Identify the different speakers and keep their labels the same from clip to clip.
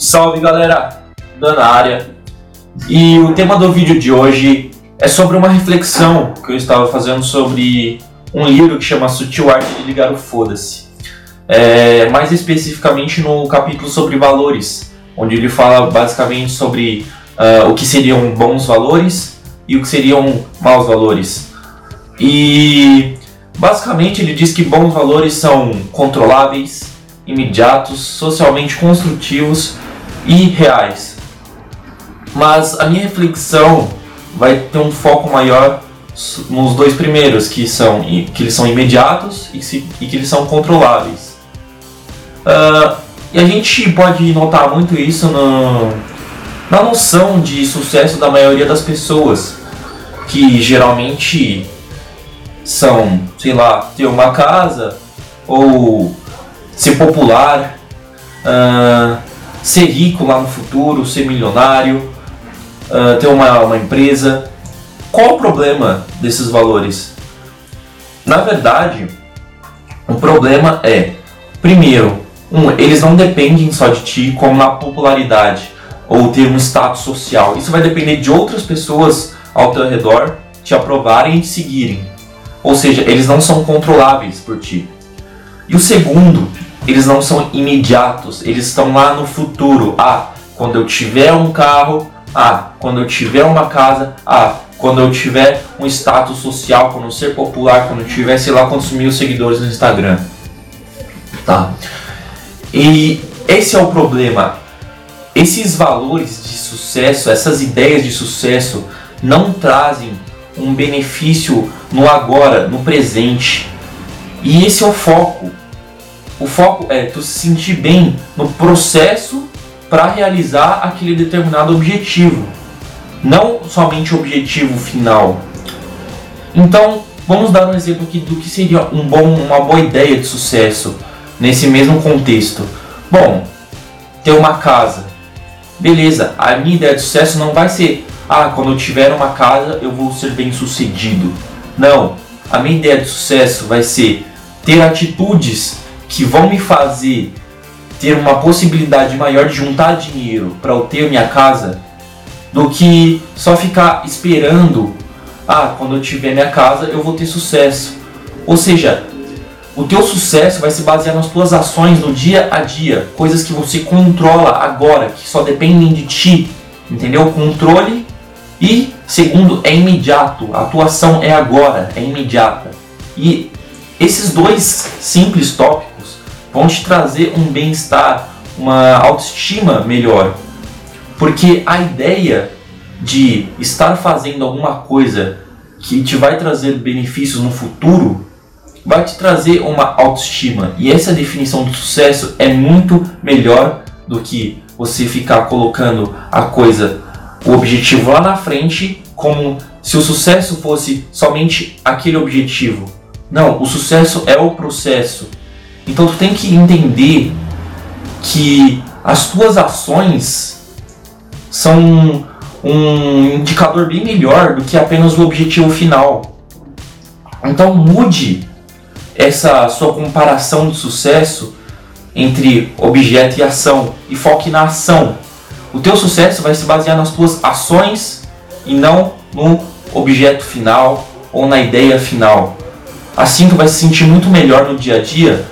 Speaker 1: Salve galera, na área. E o tema do vídeo de hoje é sobre uma reflexão que eu estava fazendo sobre um livro que chama Sutil Arte de Ligar o Foda-se. É, mais especificamente no capítulo sobre valores, onde ele fala basicamente sobre uh, o que seriam bons valores e o que seriam maus valores. E basicamente ele diz que bons valores são controláveis, imediatos, socialmente construtivos e reais. Mas a minha reflexão vai ter um foco maior nos dois primeiros, que são que eles são imediatos e, se, e que eles são controláveis. Uh, e a gente pode notar muito isso no, na noção de sucesso da maioria das pessoas, que geralmente são, sei lá, ter uma casa ou ser popular, uh, ser rico lá no futuro, ser milionário, uh, ter uma, uma empresa. Qual o problema desses valores? Na verdade, o problema é, primeiro, um, eles não dependem só de ti, como na popularidade ou ter um status social. Isso vai depender de outras pessoas ao teu redor te aprovarem e te seguirem. Ou seja, eles não são controláveis por ti. E o segundo eles não são imediatos, eles estão lá no futuro. Ah, quando eu tiver um carro, ah, quando eu tiver uma casa, ah, quando eu tiver um status social, quando eu ser popular, quando eu tiver, sei lá, quantos mil seguidores no Instagram. Tá? E esse é o problema. Esses valores de sucesso, essas ideias de sucesso, não trazem um benefício no agora, no presente. E esse é o foco. O foco é tu se sentir bem no processo para realizar aquele determinado objetivo, não somente o objetivo final. Então, vamos dar um exemplo aqui do que seria um bom, uma boa ideia de sucesso nesse mesmo contexto. Bom, ter uma casa. Beleza, a minha ideia de sucesso não vai ser, ah, quando eu tiver uma casa eu vou ser bem sucedido. Não, a minha ideia de sucesso vai ser ter atitudes que vão me fazer ter uma possibilidade maior de juntar dinheiro para eu ter minha casa do que só ficar esperando ah, quando eu tiver minha casa eu vou ter sucesso. Ou seja, o teu sucesso vai se basear nas tuas ações no dia a dia, coisas que você controla agora, que só dependem de ti, entendeu? Controle e segundo é imediato, a tua ação é agora, é imediata. E esses dois simples tópicos vão te trazer um bem-estar, uma autoestima melhor. Porque a ideia de estar fazendo alguma coisa que te vai trazer benefícios no futuro vai te trazer uma autoestima. E essa definição do sucesso é muito melhor do que você ficar colocando a coisa, o objetivo lá na frente, como se o sucesso fosse somente aquele objetivo. Não, o sucesso é o processo. Então tu tem que entender que as tuas ações são um indicador bem melhor do que apenas o objetivo final. Então mude essa sua comparação de sucesso entre objeto e ação e foque na ação. O teu sucesso vai se basear nas tuas ações e não no objeto final ou na ideia final. Assim tu vai se sentir muito melhor no dia a dia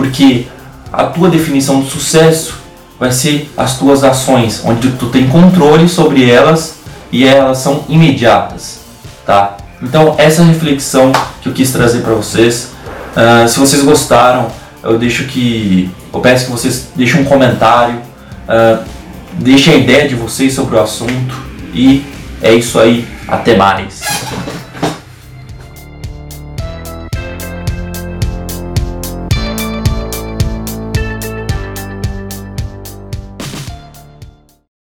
Speaker 1: porque a tua definição de sucesso vai ser as tuas ações, onde tu tem controle sobre elas e elas são imediatas, tá? Então essa reflexão que eu quis trazer para vocês. Uh, se vocês gostaram, eu deixo que eu peço que vocês deixem um comentário, uh, deixem a ideia de vocês sobre o assunto e é isso aí. Até mais.